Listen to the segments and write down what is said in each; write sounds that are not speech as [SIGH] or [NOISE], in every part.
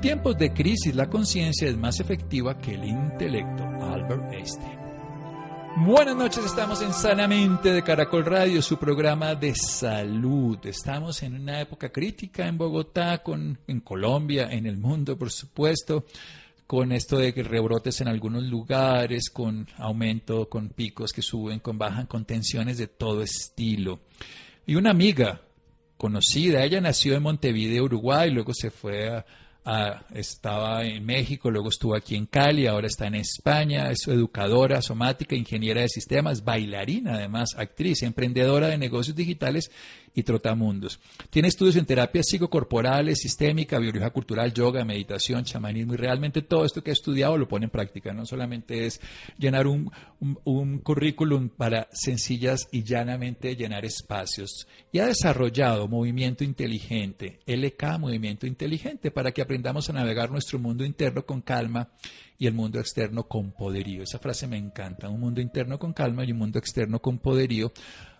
Tiempos de crisis, la conciencia es más efectiva que el intelecto. Albert Einstein. Buenas noches, estamos en Sanamente de Caracol Radio, su programa de salud. Estamos en una época crítica en Bogotá, con, en Colombia, en el mundo, por supuesto, con esto de que rebrotes en algunos lugares, con aumento, con picos que suben, con bajan, con tensiones de todo estilo. Y una amiga conocida, ella nació en Montevideo, Uruguay, luego se fue a Ah, estaba en México, luego estuvo aquí en Cali, ahora está en España, es educadora somática, ingeniera de sistemas, bailarina además, actriz, emprendedora de negocios digitales y trotamundos. Tiene estudios en terapias psicocorporales, sistémica, biología cultural, yoga, meditación, chamanismo y realmente todo esto que ha estudiado lo pone en práctica. No solamente es llenar un, un currículum para sencillas y llanamente llenar espacios. Y ha desarrollado movimiento inteligente, LK, movimiento inteligente, para que aprendamos a navegar nuestro mundo interno con calma y el mundo externo con poderío. Esa frase me encanta, un mundo interno con calma y un mundo externo con poderío,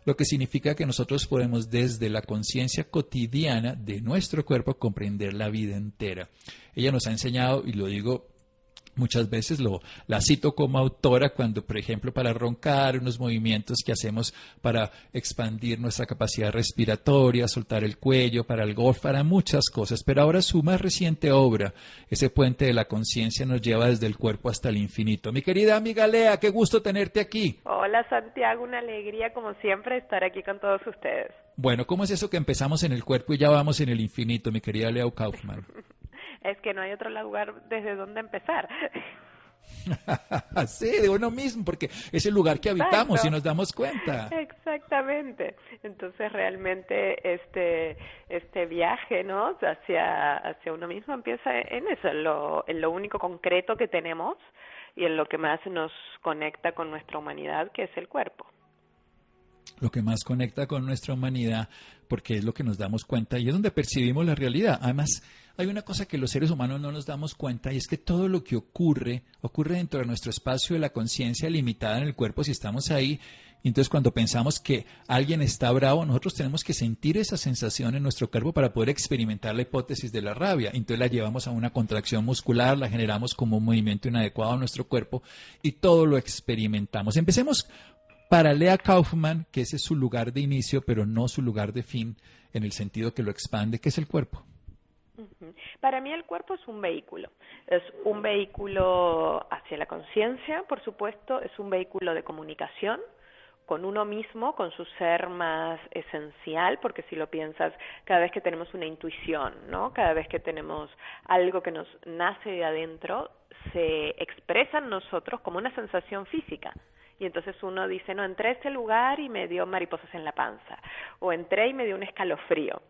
lo que significa que nosotros podemos desde la conciencia cotidiana de nuestro cuerpo comprender la vida entera. Ella nos ha enseñado, y lo digo Muchas veces lo, la cito como autora cuando, por ejemplo, para roncar, unos movimientos que hacemos para expandir nuestra capacidad respiratoria, soltar el cuello, para el golf, para muchas cosas. Pero ahora su más reciente obra, ese puente de la conciencia, nos lleva desde el cuerpo hasta el infinito. Mi querida amiga Lea, qué gusto tenerte aquí. Hola Santiago, una alegría como siempre estar aquí con todos ustedes. Bueno, ¿cómo es eso que empezamos en el cuerpo y ya vamos en el infinito, mi querida Lea Kaufman? [LAUGHS] es que no hay otro lugar desde donde empezar. [LAUGHS] sí, de uno mismo, porque es el lugar que habitamos y nos damos cuenta. Exactamente. Entonces realmente este este viaje, ¿no? Hacia hacia uno mismo empieza en eso, en lo, en lo único concreto que tenemos y en lo que más nos conecta con nuestra humanidad, que es el cuerpo lo que más conecta con nuestra humanidad, porque es lo que nos damos cuenta y es donde percibimos la realidad. Además, hay una cosa que los seres humanos no nos damos cuenta y es que todo lo que ocurre, ocurre dentro de nuestro espacio de la conciencia limitada en el cuerpo si estamos ahí. Entonces cuando pensamos que alguien está bravo, nosotros tenemos que sentir esa sensación en nuestro cuerpo para poder experimentar la hipótesis de la rabia. Entonces la llevamos a una contracción muscular, la generamos como un movimiento inadecuado a nuestro cuerpo y todo lo experimentamos. Empecemos para Lea Kaufman, que ese es su lugar de inicio, pero no su lugar de fin, en el sentido que lo expande, que es el cuerpo. Para mí el cuerpo es un vehículo. Es un vehículo hacia la conciencia, por supuesto, es un vehículo de comunicación con uno mismo, con su ser más esencial, porque si lo piensas, cada vez que tenemos una intuición, ¿no? Cada vez que tenemos algo que nos nace de adentro, se expresa en nosotros como una sensación física y entonces uno dice, no, entré a este lugar y me dio mariposas en la panza, o entré y me dio un escalofrío.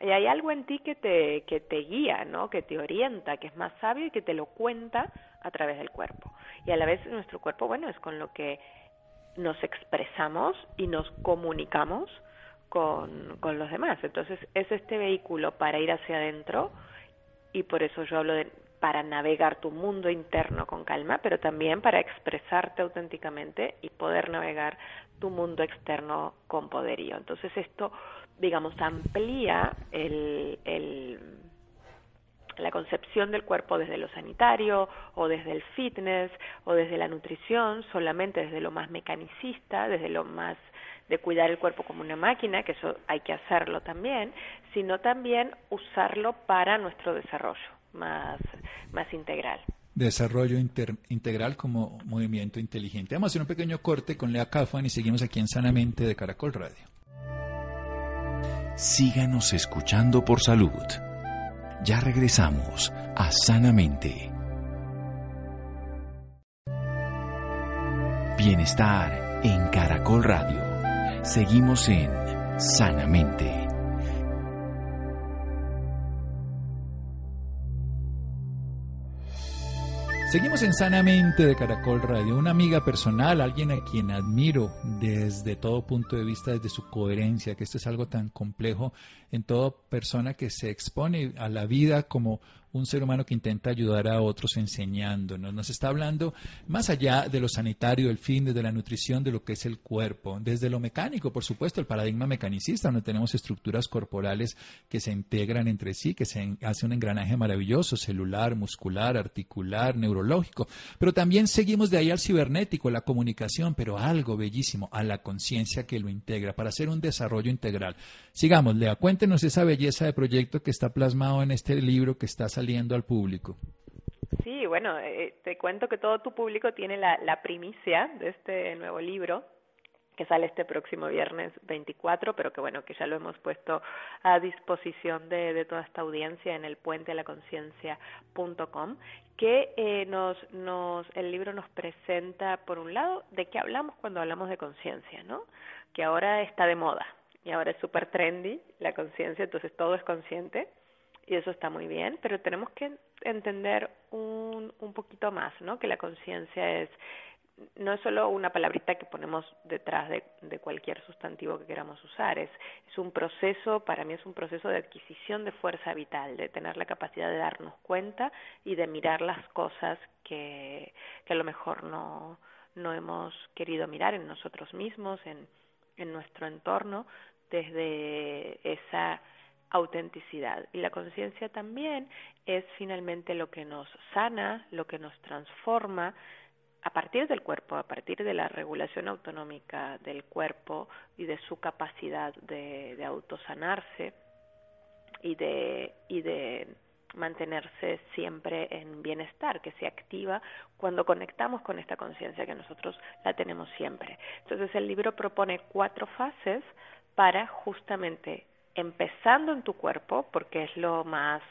Y hay algo en ti que te, que te guía, ¿no? que te orienta, que es más sabio y que te lo cuenta a través del cuerpo. Y a la vez nuestro cuerpo, bueno, es con lo que nos expresamos y nos comunicamos con, con los demás. Entonces es este vehículo para ir hacia adentro y por eso yo hablo de para navegar tu mundo interno con calma, pero también para expresarte auténticamente y poder navegar tu mundo externo con poderío. Entonces esto, digamos, amplía el, el, la concepción del cuerpo desde lo sanitario o desde el fitness o desde la nutrición, solamente desde lo más mecanicista, desde lo más de cuidar el cuerpo como una máquina, que eso hay que hacerlo también, sino también usarlo para nuestro desarrollo más, más integral. Desarrollo integral como movimiento inteligente. Vamos a hacer un pequeño corte con Lea Kaufman y seguimos aquí en Sanamente de Caracol Radio. Síganos escuchando por salud. Ya regresamos a Sanamente. Bienestar en Caracol Radio. Seguimos en Sanamente. Seguimos en Sanamente de Caracol Radio. Una amiga personal, alguien a quien admiro desde todo punto de vista, desde su coherencia, que esto es algo tan complejo en toda persona que se expone a la vida como un ser humano que intenta ayudar a otros enseñándonos. Nos está hablando más allá de lo sanitario, del fin, desde la nutrición, de lo que es el cuerpo, desde lo mecánico, por supuesto, el paradigma mecanicista, donde tenemos estructuras corporales que se integran entre sí, que se hace un engranaje maravilloso, celular, muscular, articular, neurológico, pero también seguimos de ahí al cibernético, la comunicación, pero algo bellísimo, a la conciencia que lo integra, para hacer un desarrollo integral. Sigamos, Lea, cuéntenos esa belleza de proyecto que está plasmado en este libro que está saliendo al público? Sí, bueno, eh, te cuento que todo tu público tiene la, la primicia de este nuevo libro que sale este próximo viernes 24, pero que bueno, que ya lo hemos puesto a disposición de, de toda esta audiencia en el puente a la conciencia.com, que eh, nos, nos, el libro nos presenta, por un lado, de qué hablamos cuando hablamos de conciencia, ¿no? Que ahora está de moda y ahora es súper trendy la conciencia, entonces todo es consciente y eso está muy bien, pero tenemos que entender un, un poquito más, ¿no? Que la conciencia es no es solo una palabrita que ponemos detrás de, de, cualquier sustantivo que queramos usar, es, es un proceso, para mí es un proceso de adquisición de fuerza vital, de tener la capacidad de darnos cuenta y de mirar las cosas que, que a lo mejor no, no hemos querido mirar en nosotros mismos, en, en nuestro entorno, desde esa autenticidad. Y la conciencia también es finalmente lo que nos sana, lo que nos transforma a partir del cuerpo, a partir de la regulación autonómica del cuerpo y de su capacidad de, de autosanarse y de, y de mantenerse siempre en bienestar, que se activa cuando conectamos con esta conciencia que nosotros la tenemos siempre. Entonces el libro propone cuatro fases para justamente empezando en tu cuerpo, porque es lo más,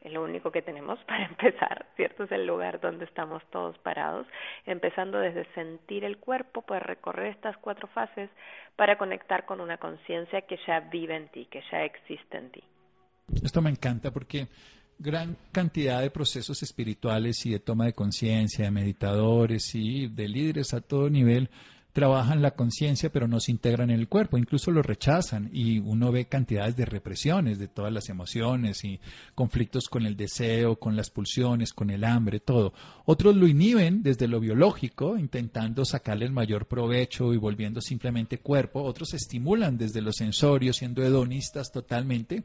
es lo único que tenemos [LAUGHS] para empezar, ¿cierto? Es el lugar donde estamos todos parados, empezando desde sentir el cuerpo, pues recorrer estas cuatro fases para conectar con una conciencia que ya vive en ti, que ya existe en ti. Esto me encanta porque gran cantidad de procesos espirituales y de toma de conciencia, de meditadores y de líderes a todo nivel trabajan la conciencia pero no se integran en el cuerpo, incluso lo rechazan y uno ve cantidades de represiones de todas las emociones y conflictos con el deseo, con las pulsiones, con el hambre, todo. Otros lo inhiben desde lo biológico, intentando sacarle el mayor provecho y volviendo simplemente cuerpo, otros estimulan desde lo sensorio, siendo hedonistas totalmente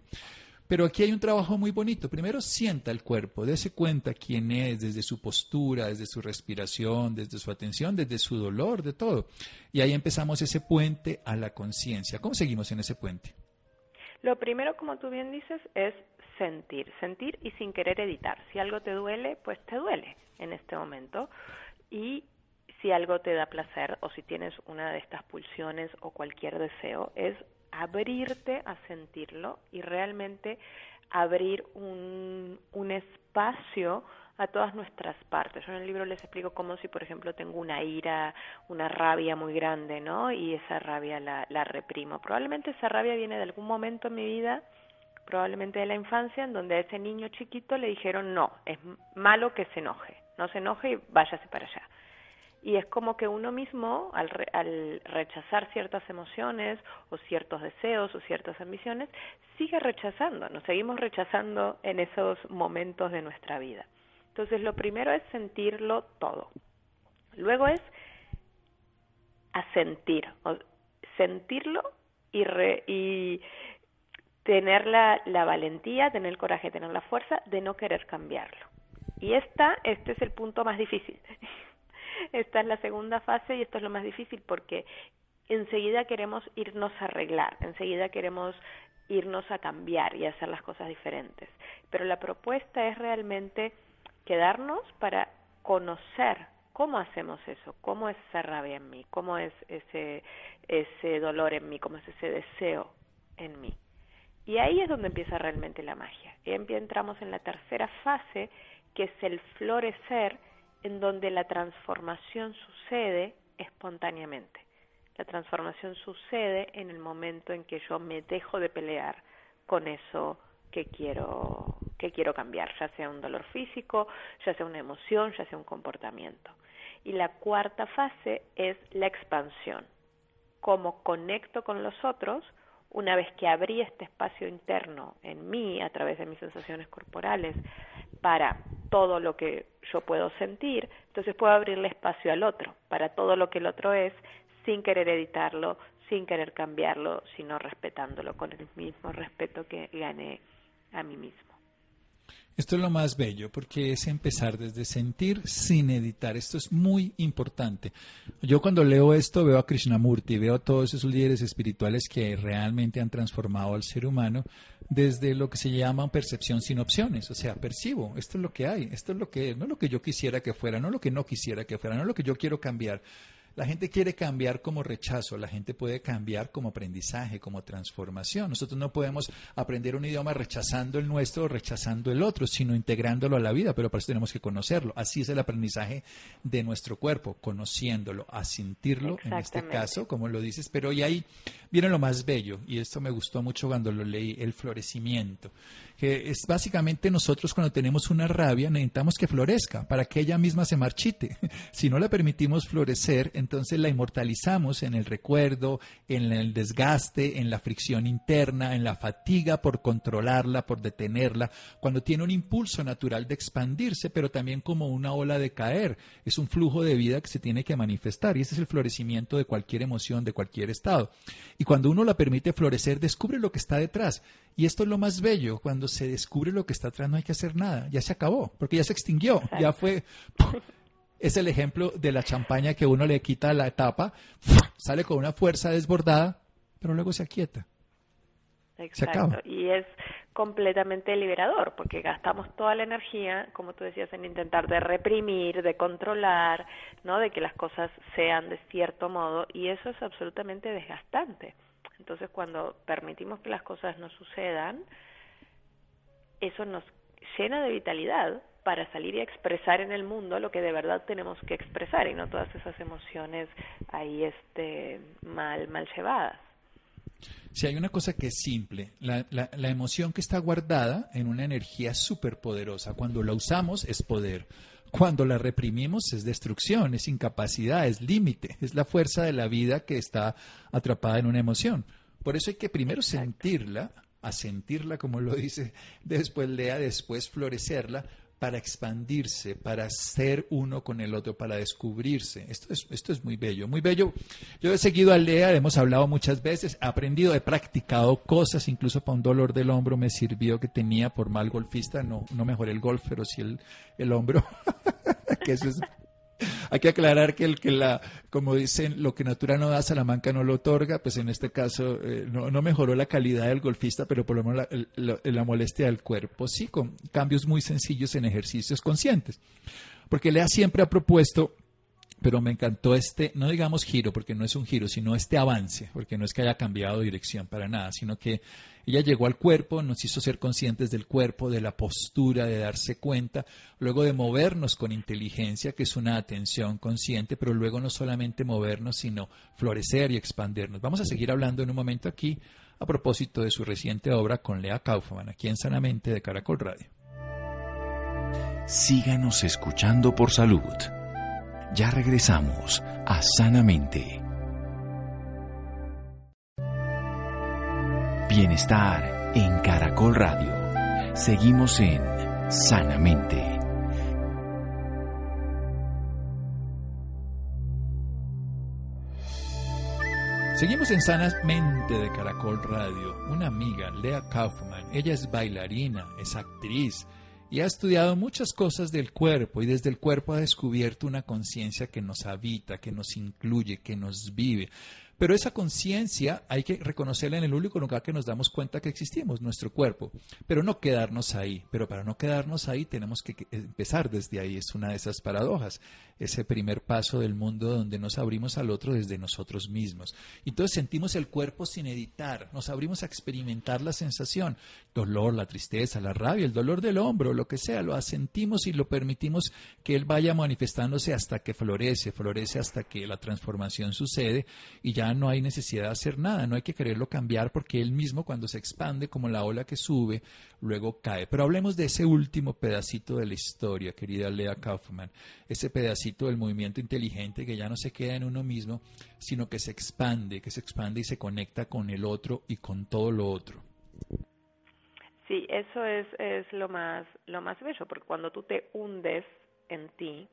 pero aquí hay un trabajo muy bonito. Primero sienta el cuerpo, dése cuenta quién es, desde su postura, desde su respiración, desde su atención, desde su dolor, de todo. Y ahí empezamos ese puente a la conciencia. ¿Cómo seguimos en ese puente? Lo primero, como tú bien dices, es sentir, sentir y sin querer editar. Si algo te duele, pues te duele en este momento. Y si algo te da placer o si tienes una de estas pulsiones o cualquier deseo, es abrirte a sentirlo y realmente abrir un, un espacio a todas nuestras partes. Yo en el libro les explico cómo si, por ejemplo, tengo una ira, una rabia muy grande, ¿no? Y esa rabia la, la reprimo. Probablemente esa rabia viene de algún momento en mi vida, probablemente de la infancia, en donde a ese niño chiquito le dijeron, no, es malo que se enoje, no se enoje y váyase para allá y es como que uno mismo, al, al, rechazar ciertas emociones o ciertos deseos o ciertas ambiciones, sigue rechazando, nos seguimos rechazando en esos momentos de nuestra vida. Entonces, lo primero es sentirlo todo. Luego es asentir, o sentirlo y, re, y tener la, la valentía, tener el coraje, tener la fuerza de no querer cambiarlo. Y esta, este es el punto más difícil. Esta es la segunda fase y esto es lo más difícil porque enseguida queremos irnos a arreglar, enseguida queremos irnos a cambiar y hacer las cosas diferentes. Pero la propuesta es realmente quedarnos para conocer cómo hacemos eso, cómo es esa rabia en mí, cómo es ese, ese dolor en mí, cómo es ese deseo en mí. Y ahí es donde empieza realmente la magia. Y entramos en la tercera fase, que es el florecer, en donde la transformación sucede espontáneamente. La transformación sucede en el momento en que yo me dejo de pelear con eso que quiero que quiero cambiar, ya sea un dolor físico, ya sea una emoción, ya sea un comportamiento. Y la cuarta fase es la expansión. Cómo conecto con los otros una vez que abrí este espacio interno en mí a través de mis sensaciones corporales para todo lo que yo puedo sentir, entonces puedo abrirle espacio al otro, para todo lo que el otro es, sin querer editarlo, sin querer cambiarlo, sino respetándolo con el mismo respeto que gané a mí mismo. Esto es lo más bello, porque es empezar desde sentir sin editar. Esto es muy importante. Yo cuando leo esto veo a Krishnamurti, veo a todos esos líderes espirituales que realmente han transformado al ser humano desde lo que se llama percepción sin opciones. O sea, percibo, esto es lo que hay, esto es lo que es, no lo que yo quisiera que fuera, no lo que no quisiera que fuera, no lo que yo quiero cambiar. La gente quiere cambiar como rechazo, la gente puede cambiar como aprendizaje, como transformación. Nosotros no podemos aprender un idioma rechazando el nuestro o rechazando el otro, sino integrándolo a la vida, pero para eso tenemos que conocerlo. Así es el aprendizaje de nuestro cuerpo, conociéndolo, a sentirlo, en este caso, como lo dices, pero y ahí viene lo más bello, y esto me gustó mucho cuando lo leí, el florecimiento que es básicamente nosotros cuando tenemos una rabia necesitamos que florezca para que ella misma se marchite. [LAUGHS] Si no la permitimos florecer, entonces la inmortalizamos en el recuerdo, en el desgaste, en la fricción interna, en la fatiga por controlarla, por detenerla, cuando tiene un impulso natural de expandirse, pero también como una ola de caer. Es un flujo de vida que se tiene que manifestar y ese es el florecimiento de cualquier emoción, de cualquier estado. Cuando uno la permite florecer, descubre lo que está detrás. Y esto es lo más bello, cuando se descubre lo que está atrás no hay que hacer nada, ya se acabó, porque ya se extinguió, ya fue... Es el ejemplo de la champaña que uno le quita la tapa, sale con una fuerza desbordada, pero luego se aquieta. Exacto. Y es completamente liberador, porque gastamos toda la energía, como tú decías, en intentar de reprimir, de controlar, ¿no? De que las cosas sean de cierto modo, y eso es absolutamente desgastante. Entonces, cuando permitimos que las cosas no sucedan, eso nos llena de vitalidad para salir y expresar en el mundo lo que de verdad tenemos que expresar y no todas esas emociones ahí este mal mal llevadas. Si hay una cosa que es simple, la, la, la emoción que está guardada en una energía súper poderosa, cuando la usamos es poder. Cuando la reprimimos es destrucción, es incapacidad, es límite, es la fuerza de la vida que está atrapada en una emoción. Por eso hay que primero sentirla, a sentirla como lo dice, después lea, después florecerla, para expandirse, para ser uno con el otro, para descubrirse. Esto es, esto es muy bello, muy bello. Yo he seguido a Lea, hemos hablado muchas veces, he aprendido, he practicado cosas, incluso para un dolor del hombro me sirvió que tenía por mal golfista, no, no mejoré el golf, pero sí el, el hombro, [LAUGHS] que eso es hay que aclarar que el que la, como dicen, lo que Natura no da, Salamanca no lo otorga, pues en este caso eh, no, mejoró la calidad del golfista, pero por lo menos la, la, molestia del cuerpo, sí, con cambios muy sencillos en ejercicios conscientes. Porque Lea siempre ha propuesto pero me encantó este, no digamos giro, porque no es un giro, sino este avance, porque no es que haya cambiado dirección para nada, sino que ella llegó al cuerpo, nos hizo ser conscientes del cuerpo, de la postura, de darse cuenta, luego de movernos con inteligencia, que es una atención consciente, pero luego no solamente movernos, sino florecer y expandirnos. Vamos a seguir hablando en un momento aquí a propósito de su reciente obra con Lea Kaufman, aquí en Sanamente de Caracol Radio. Síganos escuchando por salud. Ya regresamos a Sanamente. Bienestar en Caracol Radio. Seguimos en Sanamente. Seguimos en Sanamente de Caracol Radio. Una amiga, Lea Kaufman, ella es bailarina, es actriz, y ha estudiado muchas cosas del cuerpo y desde el cuerpo ha descubierto una conciencia que nos habita, que nos incluye, que nos vive. Pero esa conciencia hay que reconocerla en el único lugar que nos damos cuenta que existimos, nuestro cuerpo. Pero no quedarnos ahí. Pero para no quedarnos ahí tenemos que empezar desde ahí. Es una de esas paradojas. Ese primer paso del mundo donde nos abrimos al otro desde nosotros mismos. Entonces sentimos el cuerpo sin editar. Nos abrimos a experimentar la sensación. Dolor, la tristeza, la rabia, el dolor del hombro, lo que sea. Lo asentimos y lo permitimos que él vaya manifestándose hasta que florece. Florece hasta que la transformación sucede y ya no hay necesidad de hacer nada, no hay que quererlo cambiar porque él mismo cuando se expande como la ola que sube, luego cae. Pero hablemos de ese último pedacito de la historia, querida Lea Kaufman, ese pedacito del movimiento inteligente que ya no se queda en uno mismo, sino que se expande, que se expande y se conecta con el otro y con todo lo otro. Sí, eso es, es lo más lo más bello, porque cuando tú te hundes en ti,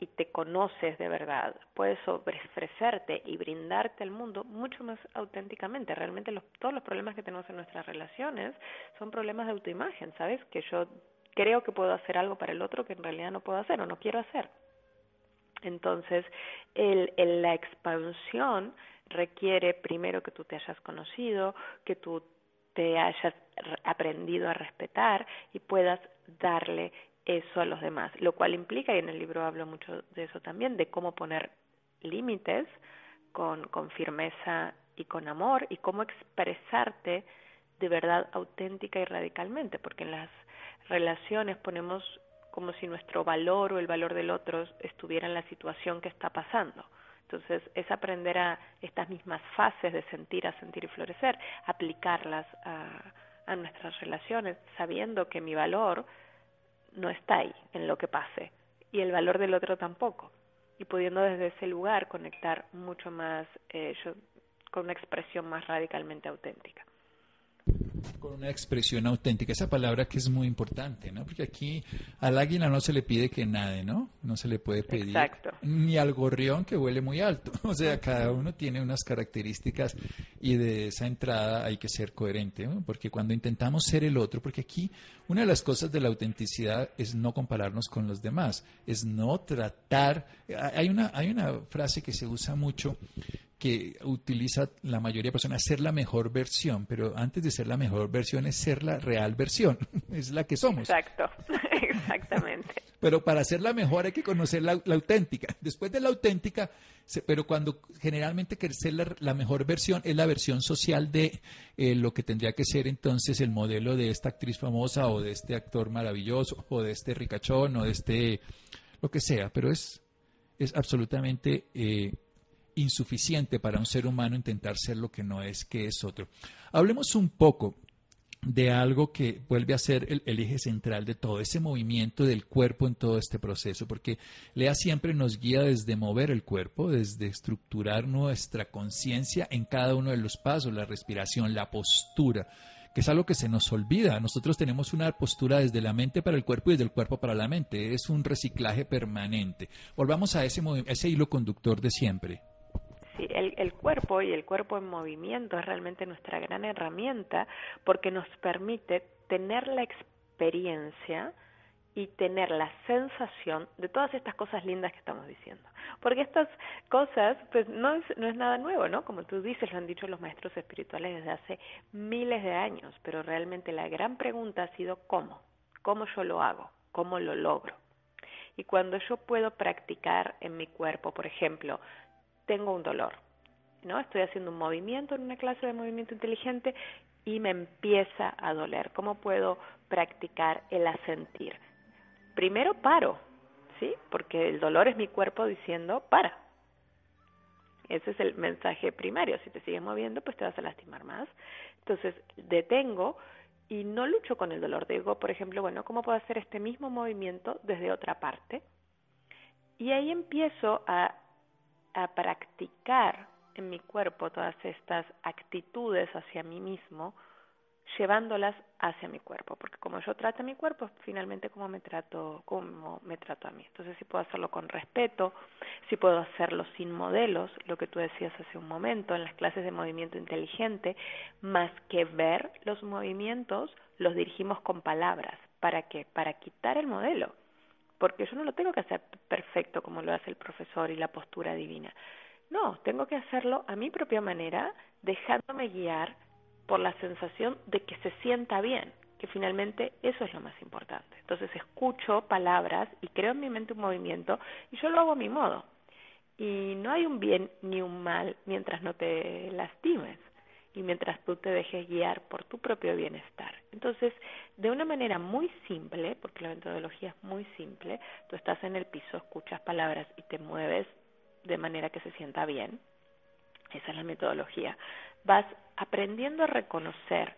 y te conoces de verdad, puedes ofrecerte y brindarte al mundo mucho más auténticamente. Realmente los, todos los problemas que tenemos en nuestras relaciones son problemas de autoimagen, ¿sabes? Que yo creo que puedo hacer algo para el otro que en realidad no puedo hacer o no quiero hacer. Entonces, el, el, la expansión requiere primero que tú te hayas conocido, que tú te hayas aprendido a respetar y puedas darle eso a los demás, lo cual implica, y en el libro hablo mucho de eso también, de cómo poner límites con, con firmeza y con amor y cómo expresarte de verdad auténtica y radicalmente, porque en las relaciones ponemos como si nuestro valor o el valor del otro estuviera en la situación que está pasando. Entonces, es aprender a estas mismas fases de sentir, a sentir y florecer, aplicarlas a, a nuestras relaciones, sabiendo que mi valor no está ahí en lo que pase. Y el valor del otro tampoco. Y pudiendo desde ese lugar conectar mucho más eh, con una expresión más radicalmente auténtica con una expresión auténtica, esa palabra que es muy importante, ¿no? Porque aquí al águila no se le pide que nade, ¿no? No se le puede pedir ni al gorrión que huele muy alto. [LAUGHS] O sea, cada uno tiene unas características y de esa entrada hay que ser coherente, ¿no? Porque cuando intentamos ser el otro, porque aquí una de las cosas de la autenticidad es no compararnos con los demás, es no tratar, hay una hay una frase que se usa mucho que utiliza la mayoría de personas, ser la mejor versión, pero antes de ser la mejor versión es ser la real versión, [LAUGHS] es la que somos. Exacto, [LAUGHS] exactamente. Pero para ser la mejor hay que conocer la, auténtica. Después de la auténtica, pero cuando generalmente querer ser la, mejor versión es la versión social de eh, lo que tendría que ser entonces el modelo de esta actriz famosa o de este actor maravilloso o de este ricachón o de este lo que sea, pero es, es absolutamente... Eh, insuficiente para un ser humano intentar ser lo que no es, que es otro. Hablemos un poco de algo que vuelve a ser el, eje central de todo, ese movimiento del cuerpo en todo este proceso, porque Lea siempre nos guía desde mover el cuerpo, desde estructurar nuestra conciencia en cada uno de los pasos, la respiración, la postura, que es algo que se nos olvida. Nosotros tenemos una postura desde la mente para el cuerpo y desde el cuerpo para la mente, es un reciclaje permanente. Volvamos a ese, ese hilo conductor de siempre. Sí, el, el, cuerpo y el cuerpo en movimiento es realmente nuestra gran herramienta porque nos permite tener la experiencia y tener la sensación de todas estas cosas lindas que estamos diciendo. Porque estas cosas, pues no es, no es nada nuevo, ¿no? Como tú dices, lo han dicho los maestros espirituales desde hace miles de años, pero realmente la gran pregunta ha sido cómo, cómo yo lo hago, cómo lo logro. Y cuando yo puedo practicar en mi cuerpo, por ejemplo, tengo un dolor, ¿no? Estoy haciendo un movimiento en una clase de movimiento inteligente y me empieza a doler. ¿Cómo puedo practicar el asentir? Primero paro, ¿sí? Porque el dolor es mi cuerpo diciendo para. Ese es el mensaje primario. Si te sigues moviendo, pues te vas a lastimar más. Entonces, detengo y no lucho con el dolor. Digo, por ejemplo, bueno, ¿cómo puedo hacer este mismo movimiento desde otra parte? Y ahí empiezo a a practicar en mi cuerpo todas estas actitudes hacia mí mismo, llevándolas hacia mi cuerpo, porque como yo trato a mi cuerpo, finalmente como me trato, como me trato a mí. Entonces si puedo hacerlo con respeto, si puedo hacerlo sin modelos, lo que tú decías hace un momento en las clases de movimiento inteligente, más que ver los movimientos, los dirigimos con palabras. ¿Para qué? Para quitar el modelo porque yo no lo tengo que hacer perfecto como lo hace el profesor y la postura divina. No, tengo que hacerlo a mi propia manera, dejándome guiar por la sensación de que se sienta bien, que finalmente eso es lo más importante. Entonces escucho palabras y creo en mi mente un movimiento y yo lo hago a mi modo. Y no hay un bien ni un mal mientras no te lastimes y mientras tú te dejes guiar por tu propio bienestar. Entonces, de una manera muy simple, porque la metodología es muy simple, tú estás en el piso, escuchas palabras y te mueves de manera que se sienta bien. Esa es la metodología. Vas aprendiendo a reconocer,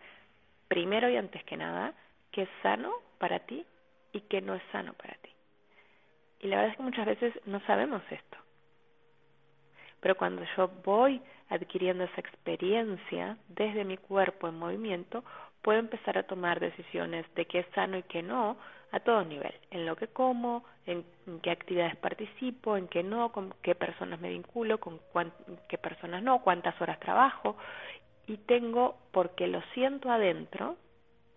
primero y antes que nada, qué es sano para ti y qué no es sano para ti. Y la verdad es que muchas veces no sabemos esto. Pero cuando yo voy adquiriendo esa experiencia desde mi cuerpo en movimiento, puedo empezar a tomar decisiones de qué es sano y qué no a todo nivel, en lo que como, en, qué actividades participo, en qué no, con qué personas me vinculo, con qué personas no, cuántas horas trabajo y tengo, porque lo siento adentro,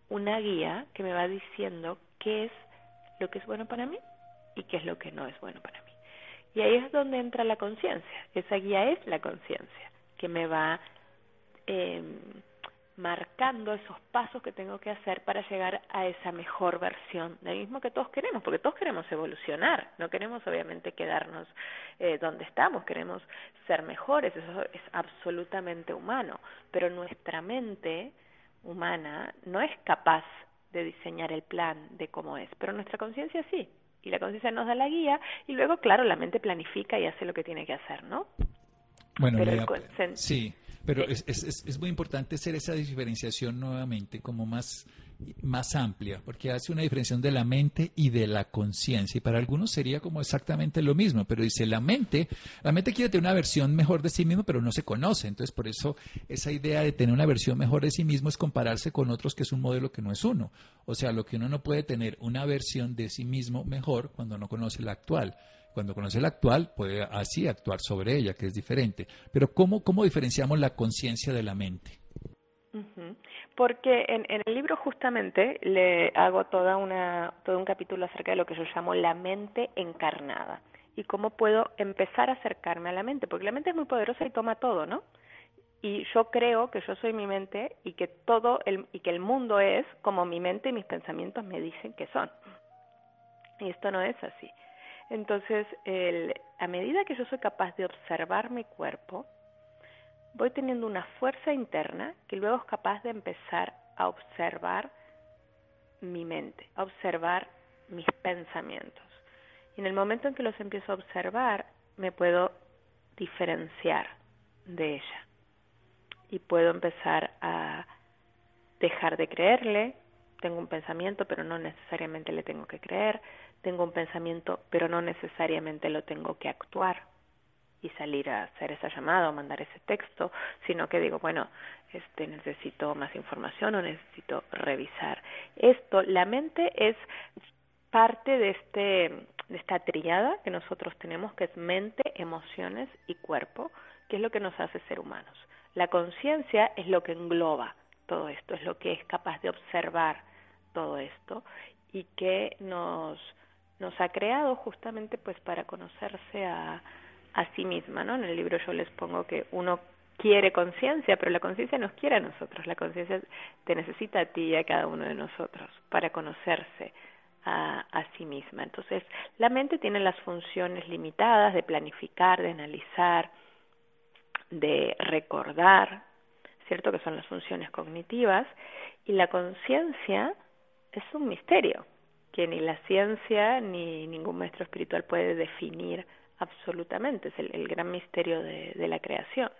una guía que me va diciendo qué es lo que es bueno para mí y qué es lo que no es bueno para mí. Y ahí es donde entra la conciencia. Esa guía es la conciencia, que me va eh, marcando esos pasos que tengo que hacer para llegar a esa mejor versión del mismo que todos queremos, porque todos queremos evolucionar, no queremos obviamente quedarnos eh, donde estamos, queremos ser mejores, eso es absolutamente humano, pero nuestra mente humana no es capaz de diseñar el plan de cómo es, pero nuestra conciencia sí, y la conciencia nos da la guía y luego, claro, la mente planifica y hace lo que tiene que hacer, ¿no? Bueno, sí, pero es, es, es, muy importante hacer esa diferenciación nuevamente como más, más amplia, porque hace una diferenciación de la mente y de la conciencia. Y para algunos sería como exactamente lo mismo, pero dice la mente, la mente quiere tener una versión mejor de sí mismo, pero no se conoce. Entonces, por eso esa idea de tener una versión mejor de sí mismo es compararse con otros que es un modelo que no es uno. O sea, lo que uno no puede tener una versión de sí mismo mejor cuando no conoce la actual. Cuando conoce la actual, puede así actuar sobre ella, que es diferente. Pero ¿cómo, cómo diferenciamos la conciencia de la mente? Porque en, en, el libro justamente le hago toda una, todo un capítulo acerca de lo que yo llamo la mente encarnada y cómo puedo empezar a acercarme a la mente, porque la mente es muy poderosa y toma todo, ¿no? Y yo creo que yo soy mi mente y que todo el, y que el mundo es como mi mente y mis pensamientos me dicen que son. Y esto no es así. Entonces, el, a medida que yo soy capaz de observar mi cuerpo, voy teniendo una fuerza interna que luego es capaz de empezar a observar mi mente, a observar mis pensamientos. Y en el momento en que los empiezo a observar, me puedo diferenciar de ella. Y puedo empezar a dejar de creerle, tengo un pensamiento, pero no necesariamente le tengo que creer, tengo un pensamiento, pero no necesariamente lo tengo que actuar y salir a hacer esa llamada o mandar ese texto, sino que digo, bueno, este necesito más información o necesito revisar esto. La mente es parte de este de esta triada que nosotros tenemos que es mente, emociones y cuerpo, que es lo que nos hace ser humanos. La conciencia es lo que engloba todo esto, es lo que es capaz de observar todo esto y que nos nos ha creado justamente pues para conocerse a, sí misma, ¿no? En el libro yo les pongo que uno quiere conciencia, pero la conciencia nos quiere a nosotros, la conciencia te necesita a ti y a cada uno de nosotros para conocerse a sí misma. Entonces, la mente tiene las funciones limitadas de planificar, de analizar, de recordar, ¿cierto? Que son las funciones cognitivas, y la conciencia es un misterio que ni la ciencia ni ningún maestro espiritual puede definir absolutamente. Es el, gran misterio de, de, la creación.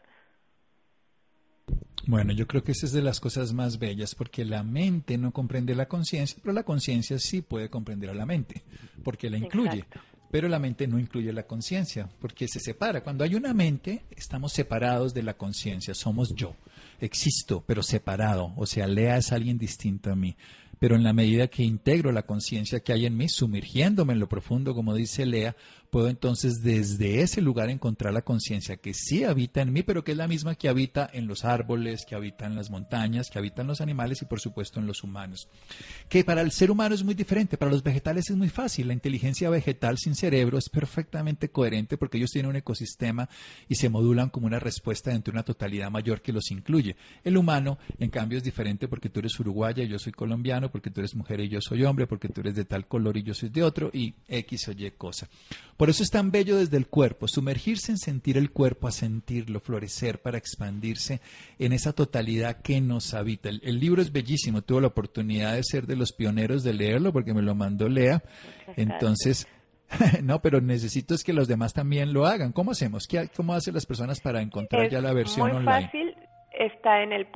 Bueno, yo creo que esa es de las cosas más bellas, porque la mente no comprende la conciencia, pero la conciencia sí puede comprender a la mente, porque la incluye. Pero la mente no incluye la conciencia, porque se separa. Cuando hay una mente, estamos separados de la conciencia, somos yo. Existo, pero separado. O sea, Lea es alguien distinto a mí pero en la medida que integro la conciencia que hay en mí, sumergiéndome en lo profundo, como dice Lea, puedo entonces desde ese lugar encontrar la conciencia que sí habita en mí, pero que es la misma que habita en los árboles, que habita en las montañas, que habita en los animales y por supuesto en los humanos. Que para el ser humano es muy diferente, para los vegetales es muy fácil. La inteligencia vegetal sin cerebro es perfectamente coherente porque ellos tienen un ecosistema y se modulan como una respuesta dentro de una totalidad mayor que los incluye. El humano, en cambio, es diferente porque tú eres uruguaya y yo soy colombiano, porque tú eres mujer y yo soy hombre, porque tú eres de tal color y yo soy de otro, y X o Y cosa. Por eso es tan bello desde el cuerpo, sumergirse en sentir el cuerpo, a sentirlo, florecer para expandirse en esa totalidad que nos habita. El, libro es bellísimo, tuve la oportunidad de ser de los pioneros de leerlo porque me lo mandó Lea. Entonces, [LAUGHS] no, pero necesito es que los demás también lo hagan. ¿Cómo hacemos? ¿Qué, ¿Cómo hacen las personas para encontrar ya la versión muy online? fácil, está en el.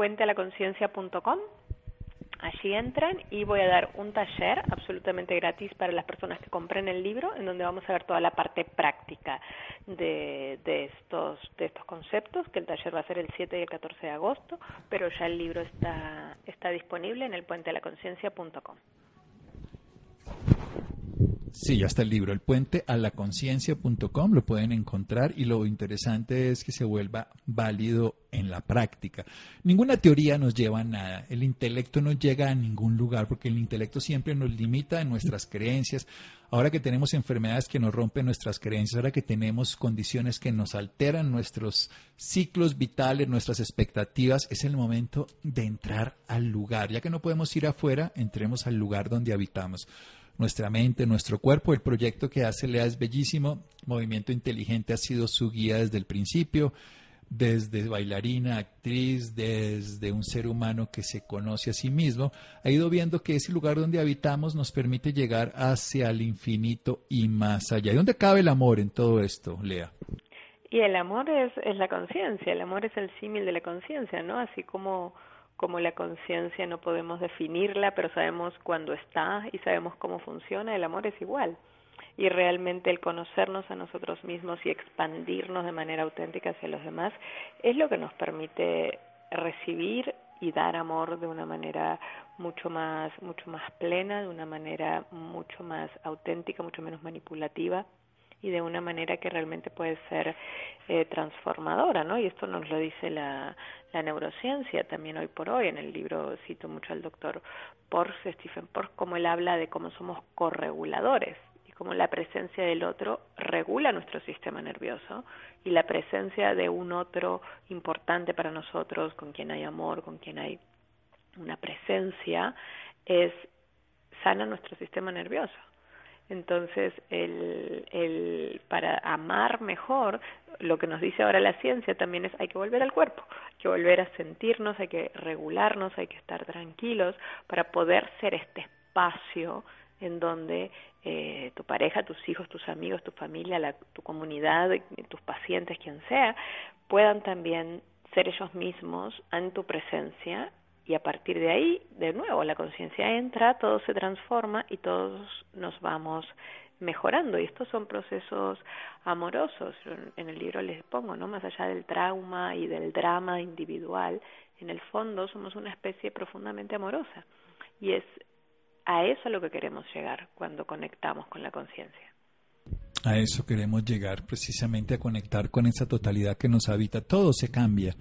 Allí entran y voy a dar un taller absolutamente gratis para las personas que compren el libro, en donde vamos a ver toda la parte práctica de, de, estos, de conceptos, que el taller va a ser el 7 y el 14 de agosto, pero ya el libro está, disponible en el puentealaconciencia.com. Sí, ya está el libro, el puente a la conciencia.com, lo pueden encontrar y lo interesante es que se vuelva válido en la práctica. Ninguna teoría nos lleva a nada, el intelecto no llega a ningún lugar porque el intelecto siempre nos limita en nuestras creencias. Ahora que tenemos enfermedades que nos rompen nuestras creencias, ahora que tenemos condiciones que nos alteran nuestros ciclos vitales, nuestras expectativas, es el momento de entrar al lugar. Ya que no podemos ir afuera, entremos al lugar donde habitamos nuestra mente, nuestro cuerpo. El proyecto que hace Lea es bellísimo. Movimiento Inteligente ha sido su guía desde el principio, desde bailarina, actriz, desde un ser humano que se conoce a sí mismo. Ha ido viendo que ese lugar donde habitamos nos permite llegar hacia el infinito y más allá. ¿Y dónde cabe el amor en todo esto, Lea? Y el amor es, es la conciencia, el amor es el símil de la conciencia, ¿no? Así como como la conciencia no podemos definirla, pero sabemos cuándo está y sabemos cómo funciona, el amor es igual. Y realmente el conocernos a nosotros mismos y expandirnos de manera auténtica hacia los demás es lo que nos permite recibir y dar amor de una manera mucho más mucho más plena, de una manera mucho más auténtica, mucho menos manipulativa y de una manera que realmente puede ser eh, transformadora, ¿no? Y esto nos lo dice la, la neurociencia también hoy por hoy. En el libro cito mucho al doctor Porsche, Stephen Porsche, como él habla de cómo somos correguladores y cómo la presencia del otro regula nuestro sistema nervioso y la presencia de un otro importante para nosotros, con quien hay amor, con quien hay una presencia, es sana nuestro sistema nervioso. Entonces, el, el, para amar mejor, lo que nos dice ahora la ciencia también es hay que volver al cuerpo, hay que volver a sentirnos, hay que regularnos, hay que estar tranquilos para poder ser este espacio en donde eh, tu pareja, tus hijos, tus amigos, tu familia, la, tu comunidad, tus pacientes, quien sea, puedan también ser ellos mismos en tu presencia y a partir de ahí, de nuevo, la conciencia entra, todo se transforma y todos nos vamos mejorando. Y estos son procesos amorosos. En el libro les pongo, ¿no? Más allá del trauma y del drama individual, en el fondo somos una especie profundamente amorosa. Y es a eso a lo que queremos llegar cuando conectamos con la conciencia. A eso queremos llegar, precisamente a conectar con esa totalidad que nos habita. Todo se cambia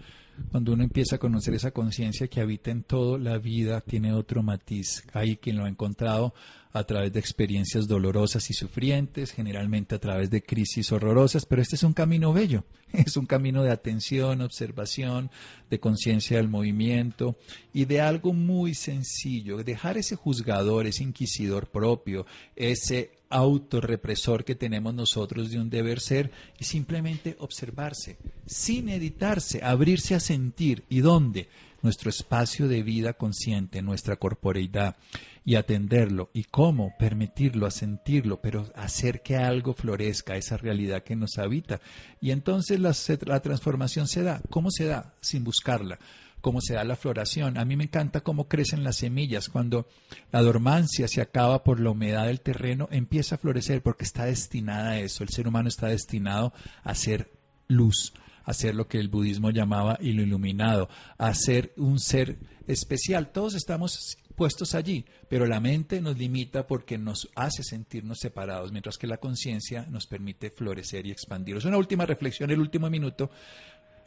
cuando uno empieza a conocer esa conciencia que habita en todo, la vida tiene otro matiz. Hay quien lo ha encontrado a través de experiencias dolorosas y sufrientes, generalmente a través de crisis horrorosas, pero este es un camino bello, [LAUGHS] es un camino de atención, observación, de conciencia del movimiento y de algo muy sencillo, dejar ese juzgador, ese inquisidor propio, ese autorrepresor que tenemos nosotros de un deber ser y simplemente observarse, sin editarse, abrirse a sentir. ¿Y dónde? Nuestro espacio de vida consciente, nuestra corporeidad y atenderlo. ¿Y cómo? Permitirlo, a sentirlo, pero hacer que algo florezca, esa realidad que nos habita. Y entonces la, la transformación se da. ¿Cómo se da? Sin buscarla cómo se da la floración. A mí me encanta cómo crecen las semillas. Cuando la dormancia se acaba por la humedad del terreno, empieza a florecer porque está destinada a eso. El ser humano está destinado a ser luz, a ser lo que el budismo llamaba iluminado, a ser un ser especial. Todos estamos puestos allí, pero la mente nos limita porque nos hace sentirnos separados, mientras que la conciencia nos permite florecer y expandir. Es una última reflexión, el último minuto,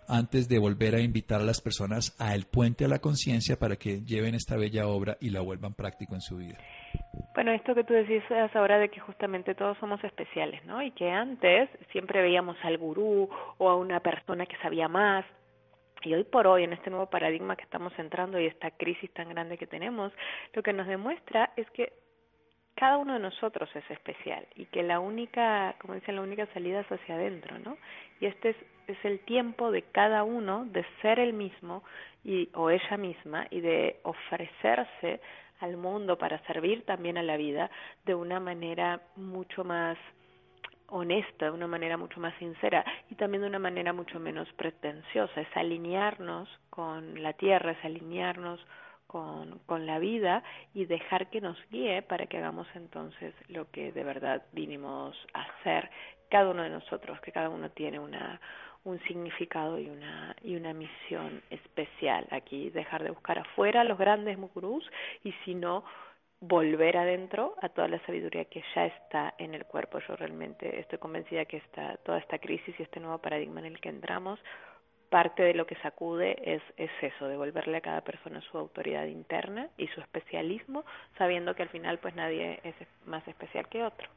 antes de volver a invitar a las personas al puente a la conciencia para que lleven esta bella obra y la vuelvan práctico en su vida. Bueno, esto que tú decís ahora de que justamente todos somos especiales, ¿no? Y que antes siempre veíamos al gurú o a una persona que sabía más. Y hoy por hoy, en este nuevo paradigma que estamos entrando y esta crisis tan grande que tenemos, lo que nos demuestra es que cada uno de nosotros es especial y que la única, como dicen, la única salida es hacia adentro, ¿no? Y este es, es el tiempo de cada uno de ser el mismo y, o ella misma y de ofrecerse al mundo para servir también a la vida de una manera mucho más honesta, de una manera mucho más sincera y también de una manera mucho menos pretenciosa, es alinearnos con la tierra, es alinearnos con, con la vida y dejar que nos guíe para que hagamos entonces lo que de verdad vinimos a hacer cada uno de nosotros, que cada uno tiene una un significado y una y una misión especial aquí, dejar de buscar afuera los grandes mugurús y si no volver adentro a toda la sabiduría que ya está en el cuerpo. Yo realmente estoy convencida que esta, toda esta crisis y este nuevo paradigma en el que entramos, parte de lo que sacude es, es eso, devolverle a cada persona su autoridad interna y su especialismo, sabiendo que al final pues nadie es más especial que otro.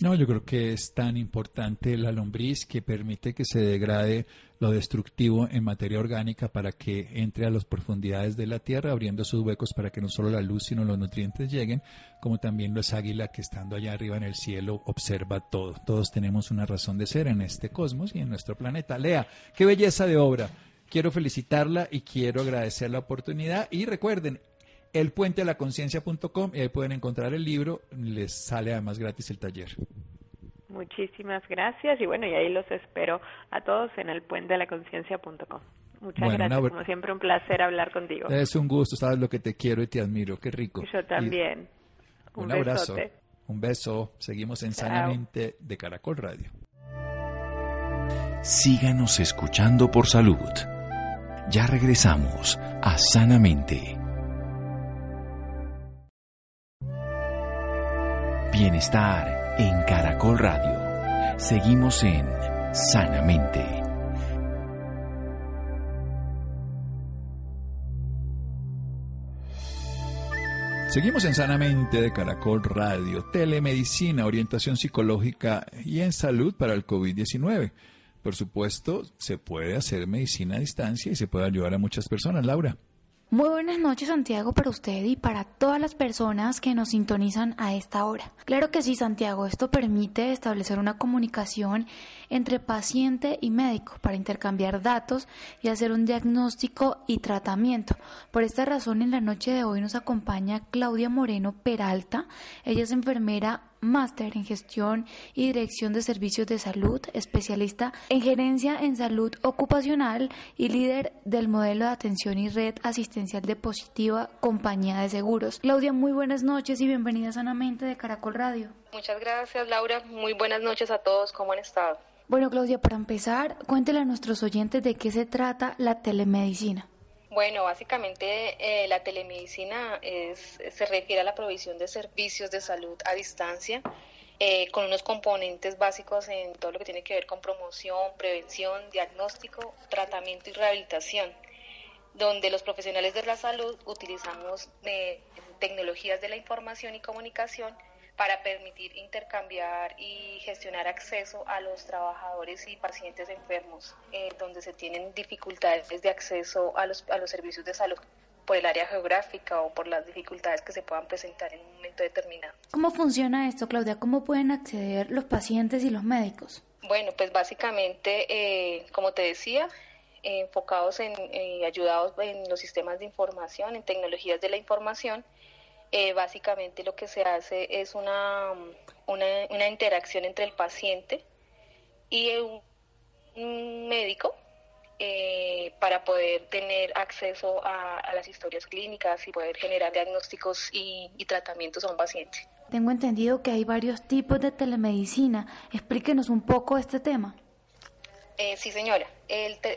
No, yo creo que es tan importante la lombriz que permite que se degrade lo destructivo en materia orgánica para que entre a las profundidades de la tierra, abriendo sus huecos para que no solo la luz, sino los nutrientes lleguen, como también los águila que estando allá arriba en el cielo observa todo. Todos tenemos una razón de ser en este cosmos y en nuestro planeta. Lea, qué belleza de obra. Quiero felicitarla y quiero agradecer la oportunidad. Y recuerden, el puente la conciencia.com y ahí pueden encontrar el libro, les sale además gratis el taller. Muchísimas gracias y bueno, y ahí los espero a todos en el puente de la conciencia.com. Muchas gracias, como siempre un placer hablar contigo. Es un gusto, sabes lo que te quiero y te admiro, qué rico. Yo también. un, abrazo, un beso, seguimos en Sanamente de Caracol Radio. Síganos escuchando por salud. Ya regresamos a Sanamente. Bienestar en Caracol Radio. Seguimos en Sanamente. Seguimos en Sanamente de Caracol Radio, telemedicina, orientación psicológica y en salud para el COVID-19. Por supuesto, se puede hacer medicina a distancia y se puede ayudar a muchas personas, Laura. Muy buenas noches Santiago para usted y para todas las personas que nos sintonizan a esta hora. Claro que sí Santiago, esto permite establecer una comunicación entre paciente y médico para intercambiar datos y hacer un diagnóstico y tratamiento. Por esta razón en la noche de hoy nos acompaña Claudia Moreno Peralta, ella es enfermera máster en gestión y dirección de servicios de salud, especialista en gerencia en salud ocupacional y líder del modelo de atención y red asistencial de Positiva Compañía de Seguros. Claudia, muy buenas noches y bienvenida sanamente de Caracol Radio. Muchas gracias, Laura. Muy buenas noches a todos. ¿Cómo han estado? Bueno, Claudia, para empezar, cuéntele a nuestros oyentes de qué se trata la telemedicina. Bueno, básicamente eh, la telemedicina se refiere a la provisión de servicios de salud a distancia eh, con unos componentes básicos en todo lo que tiene que ver con promoción, prevención, diagnóstico, tratamiento y rehabilitación, donde los profesionales de la salud utilizamos eh, tecnologías de la información y comunicación para permitir intercambiar y gestionar acceso a los trabajadores y pacientes enfermos, eh, donde se tienen dificultades de acceso a los, a los servicios de salud por el área geográfica o por las dificultades que se puedan presentar en un momento determinado. ¿Cómo funciona esto, Claudia? ¿Cómo pueden acceder los pacientes y los médicos? Bueno, pues básicamente, eh, como te decía, enfocados en, eh, ayudados en los sistemas de información, en tecnologías de la información, eh, básicamente lo que se hace es una, una, interacción entre el paciente y un, médico eh, para poder tener acceso a, las historias clínicas y poder generar diagnósticos y, tratamientos a un paciente. Tengo entendido que hay varios tipos de telemedicina. Explíquenos un poco este tema. Eh, sí, señora.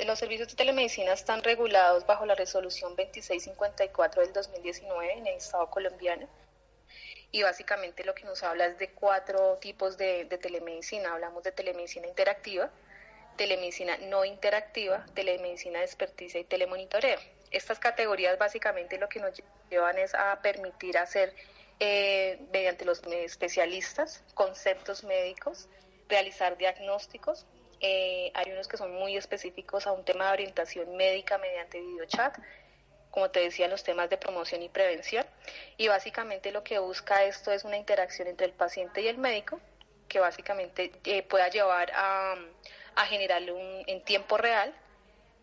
los servicios de telemedicina están regulados bajo la resolución 2654 del 2019 en el Estado colombiano. Y básicamente lo que nos habla es de cuatro tipos de, telemedicina. Hablamos de telemedicina interactiva, telemedicina no interactiva, telemedicina de experticia y telemonitoreo. Estas categorías básicamente lo que nos llevan es a permitir hacer eh, mediante los especialistas conceptos médicos, realizar diagnósticos, eh, hay unos que son muy específicos a un tema de orientación médica mediante videochat, como te decía, los temas de promoción y prevención. Y básicamente lo que busca esto es una interacción entre el paciente y el médico, que básicamente eh, pueda llevar a, a generar un, en tiempo real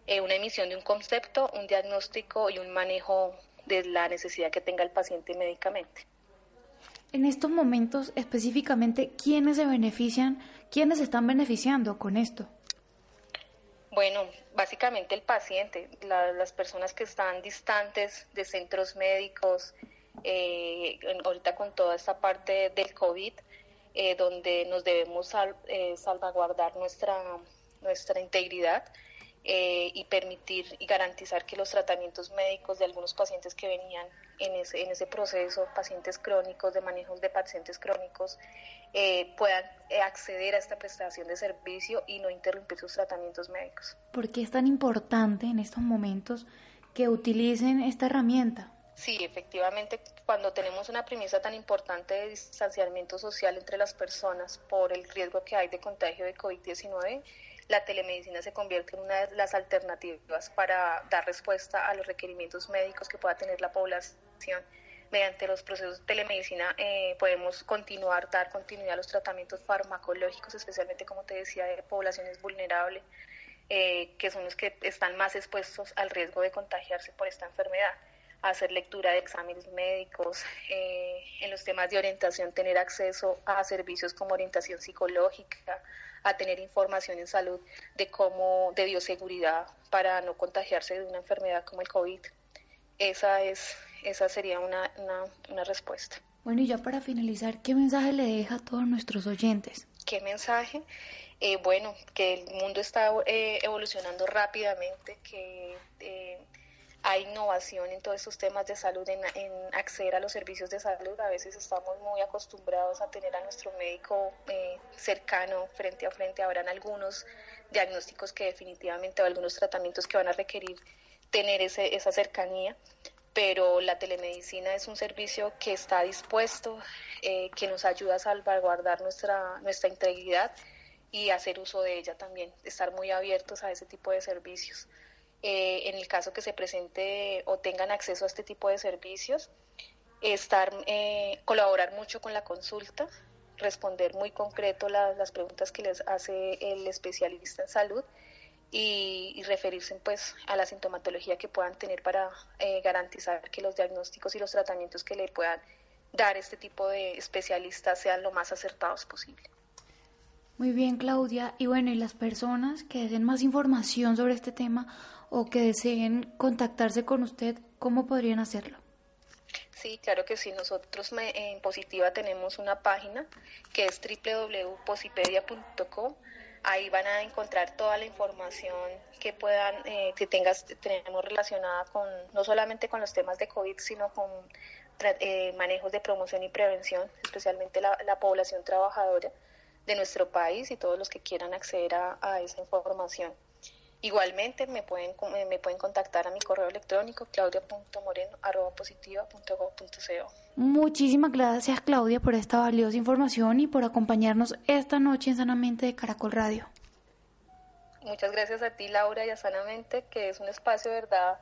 eh, una emisión de un concepto, un diagnóstico y un manejo de la necesidad que tenga el paciente médicamente. En estos momentos específicamente, ¿quiénes se benefician, quiénes están beneficiando con esto? Bueno, básicamente el paciente, las personas que están distantes de centros médicos, eh, ahorita con toda esta parte del COVID, eh, donde nos debemos eh, salvaguardar nuestra, nuestra integridad y permitir y garantizar que los tratamientos médicos de algunos pacientes que venían en ese, en ese proceso, pacientes crónicos, de manejos de pacientes crónicos, puedan acceder a esta prestación de servicio y no interrumpir sus tratamientos médicos. ¿Por qué es tan importante en estos momentos que utilicen esta herramienta? Sí, efectivamente, cuando tenemos una premisa tan importante de distanciamiento social entre las personas por el riesgo que hay de contagio de COVID-19, la telemedicina se convierte en una de las alternativas para dar respuesta a los requerimientos médicos que pueda tener la población. Mediante los procesos de telemedicina eh, podemos continuar, dar continuidad a los tratamientos farmacológicos, especialmente, como te decía, de poblaciones vulnerables, eh, que son los que están más expuestos al riesgo de contagiarse por esta enfermedad hacer lectura de exámenes médicos, eh, en los temas de orientación, tener acceso a servicios como orientación psicológica, a tener información en salud de cómo, de bioseguridad para no contagiarse de una enfermedad como el COVID. Esa es, esa sería una, una, respuesta. Bueno, y ya para finalizar, ¿qué mensaje le deja a todos nuestros oyentes? ¿Qué mensaje? Eh, bueno, que el mundo está eh, evolucionando rápidamente, que hay innovación en todos estos temas de salud, en, acceder a los servicios de salud. A veces estamos muy acostumbrados a tener a nuestro médico eh, cercano, frente a frente. Habrán algunos diagnósticos que definitivamente o algunos tratamientos que van a requerir tener ese, esa cercanía, pero la telemedicina es un servicio que está dispuesto, eh, que nos ayuda a salvaguardar nuestra, nuestra integridad y hacer uso de ella también, estar muy abiertos a ese tipo de servicios. Eh, en el caso que se presente o tengan acceso a este tipo de servicios, estar, eh, colaborar mucho con la consulta, responder muy concreto las preguntas que les hace el especialista en salud y, referirse pues a la sintomatología que puedan tener para eh, garantizar que los diagnósticos y los tratamientos que le puedan dar este tipo de especialistas sean lo más acertados posible. Muy bien, Claudia. Y bueno, y las personas que deseen más información sobre este tema o que deseen contactarse con usted, ¿cómo podrían hacerlo? Sí, claro que sí. Nosotros en Positiva tenemos una página que es www.posipedia.com. Ahí van a encontrar toda la información que puedan, eh, que tengas, tenemos relacionada con, no solamente con los temas de COVID, sino con eh, manejos de promoción y prevención, especialmente la, población trabajadora de nuestro país y todos los que quieran acceder a esa información. Igualmente me pueden, me pueden contactar a mi correo electrónico claudia.moreno.positiva.gov.co. Muchísimas gracias Claudia por esta valiosa información y por acompañarnos esta noche en Sanamente de Caracol Radio. Muchas gracias a ti Laura y a Sanamente, que es un espacio verdad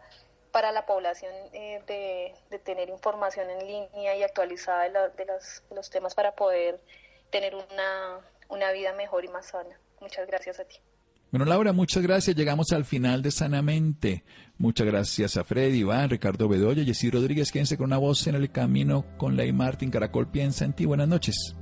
para la población eh, de, tener información en línea y actualizada de, de, los, de los temas para poder tener una, una vida mejor y más sana. Muchas gracias a ti. Bueno, Laura, muchas gracias. Llegamos al final de Sanamente. Muchas gracias a Freddy, Iván, Ricardo Bedoya, Jessy Rodríguez. Quédense con una voz en el camino con Ley Martín. Caracol piensa en ti. Buenas noches.